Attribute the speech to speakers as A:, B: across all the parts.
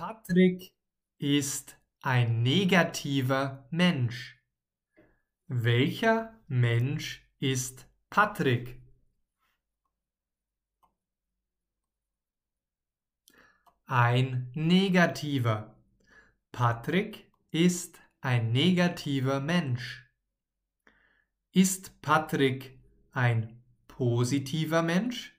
A: Patrick ist ein negativer Mensch. Welcher Mensch ist Patrick? Ein negativer. Patrick ist ein negativer Mensch. Ist Patrick ein positiver Mensch?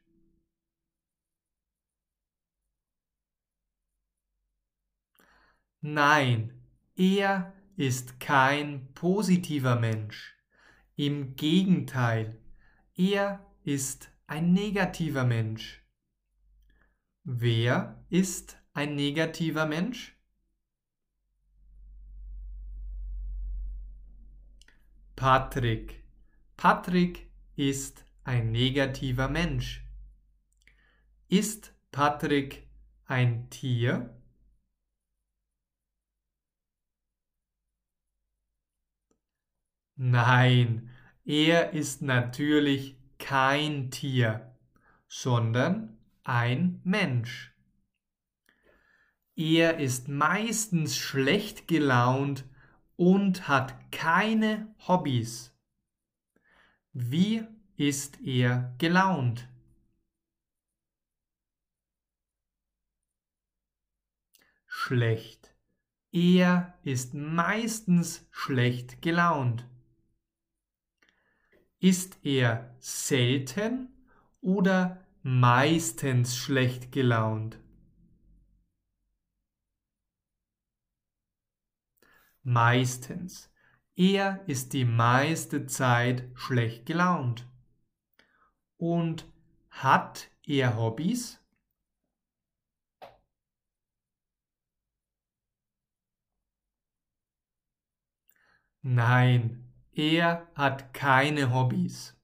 A: Nein, er ist kein positiver Mensch. Im Gegenteil, er ist ein negativer Mensch. Wer ist ein negativer Mensch? Patrick. Patrick ist ein negativer Mensch. Ist Patrick ein Tier? Nein, er ist natürlich kein Tier, sondern ein Mensch. Er ist meistens schlecht gelaunt und hat keine Hobbys. Wie ist er gelaunt? Schlecht. Er ist meistens schlecht gelaunt. Ist er selten oder meistens schlecht gelaunt? Meistens. Er ist die meiste Zeit schlecht gelaunt. Und hat er Hobbys? Nein, er hat keine Hobbys.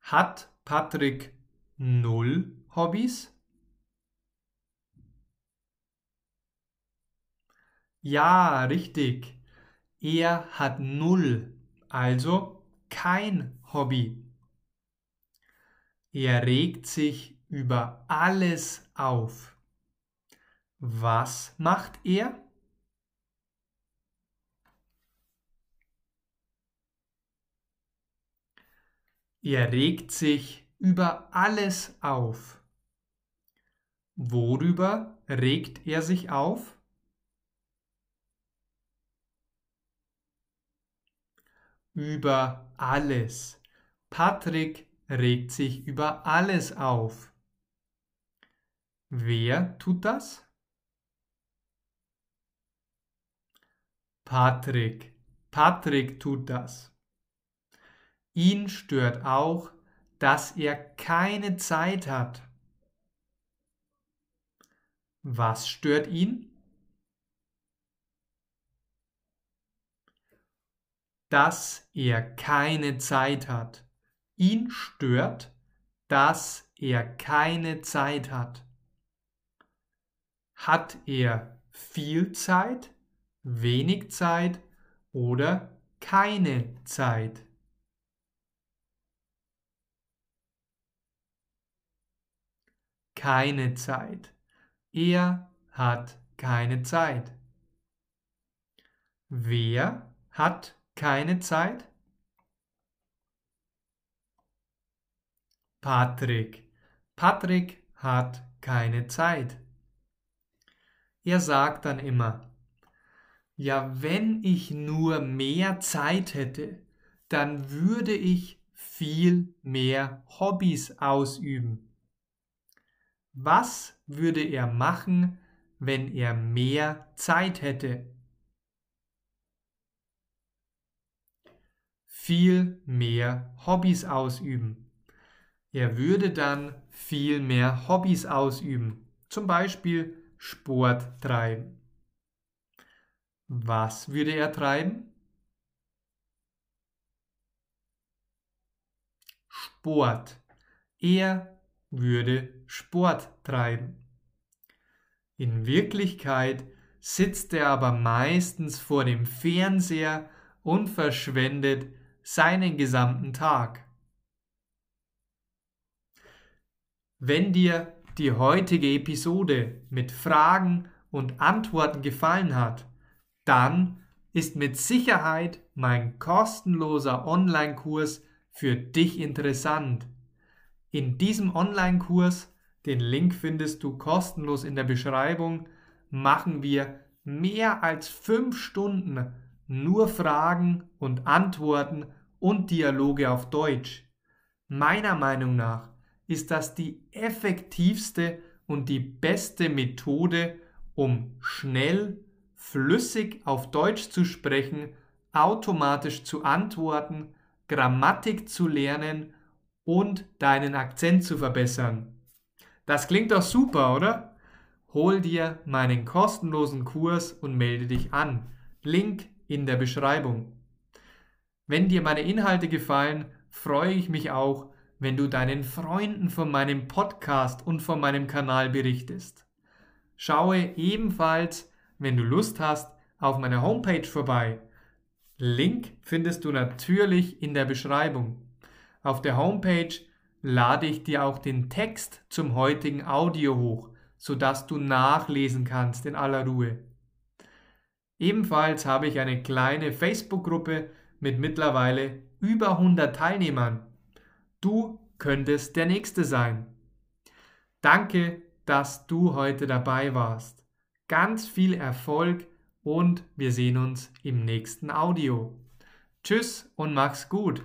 A: Hat Patrick null Hobbys? Ja, richtig. Er hat null, also kein Hobby. Er regt sich über alles auf. Was macht er? Er regt sich über alles auf. Worüber regt er sich auf? Über alles. Patrick regt sich über alles auf. Wer tut das? Patrick. Patrick tut das. Ihn stört auch, dass er keine Zeit hat. Was stört ihn? Dass er keine Zeit hat. Ihn stört, dass er keine Zeit hat. Hat er viel Zeit, wenig Zeit oder keine Zeit? Keine Zeit. Er hat keine Zeit. Wer hat keine Zeit? Patrick. Patrick hat keine Zeit. Er sagt dann immer, ja, wenn ich nur mehr Zeit hätte, dann würde ich viel mehr Hobbys ausüben. Was würde er machen, wenn er mehr Zeit hätte? Viel mehr Hobbys ausüben. Er würde dann viel mehr Hobbys ausüben, zum Beispiel Sport treiben. Was würde er treiben? Sport. Er würde Sport treiben. In Wirklichkeit sitzt er aber meistens vor dem Fernseher und verschwendet seinen gesamten Tag. Wenn dir die heutige Episode mit Fragen und Antworten gefallen hat, dann ist mit Sicherheit mein kostenloser Online-Kurs für dich interessant. In diesem Online-Kurs, den Link findest du kostenlos in der Beschreibung, machen wir mehr als fünf Stunden nur Fragen und Antworten und Dialoge auf Deutsch. Meiner Meinung nach ist das die effektivste und die beste Methode, um schnell, flüssig auf Deutsch zu sprechen, automatisch zu antworten, Grammatik zu lernen und deinen Akzent zu verbessern. Das klingt doch super, oder? Hol dir meinen kostenlosen Kurs und melde dich an. Link in der Beschreibung. Wenn dir meine Inhalte gefallen, freue ich mich auch, wenn du deinen Freunden von meinem Podcast und von meinem Kanal berichtest. Schaue ebenfalls, wenn du Lust hast, auf meiner Homepage vorbei. Link findest du natürlich in der Beschreibung. Auf der Homepage lade ich dir auch den Text zum heutigen Audio hoch, sodass du nachlesen kannst in aller Ruhe. Ebenfalls habe ich eine kleine Facebook-Gruppe mit mittlerweile über 100 Teilnehmern. Du könntest der Nächste sein. Danke, dass du heute dabei warst. Ganz viel Erfolg und wir sehen uns im nächsten Audio. Tschüss und mach's gut.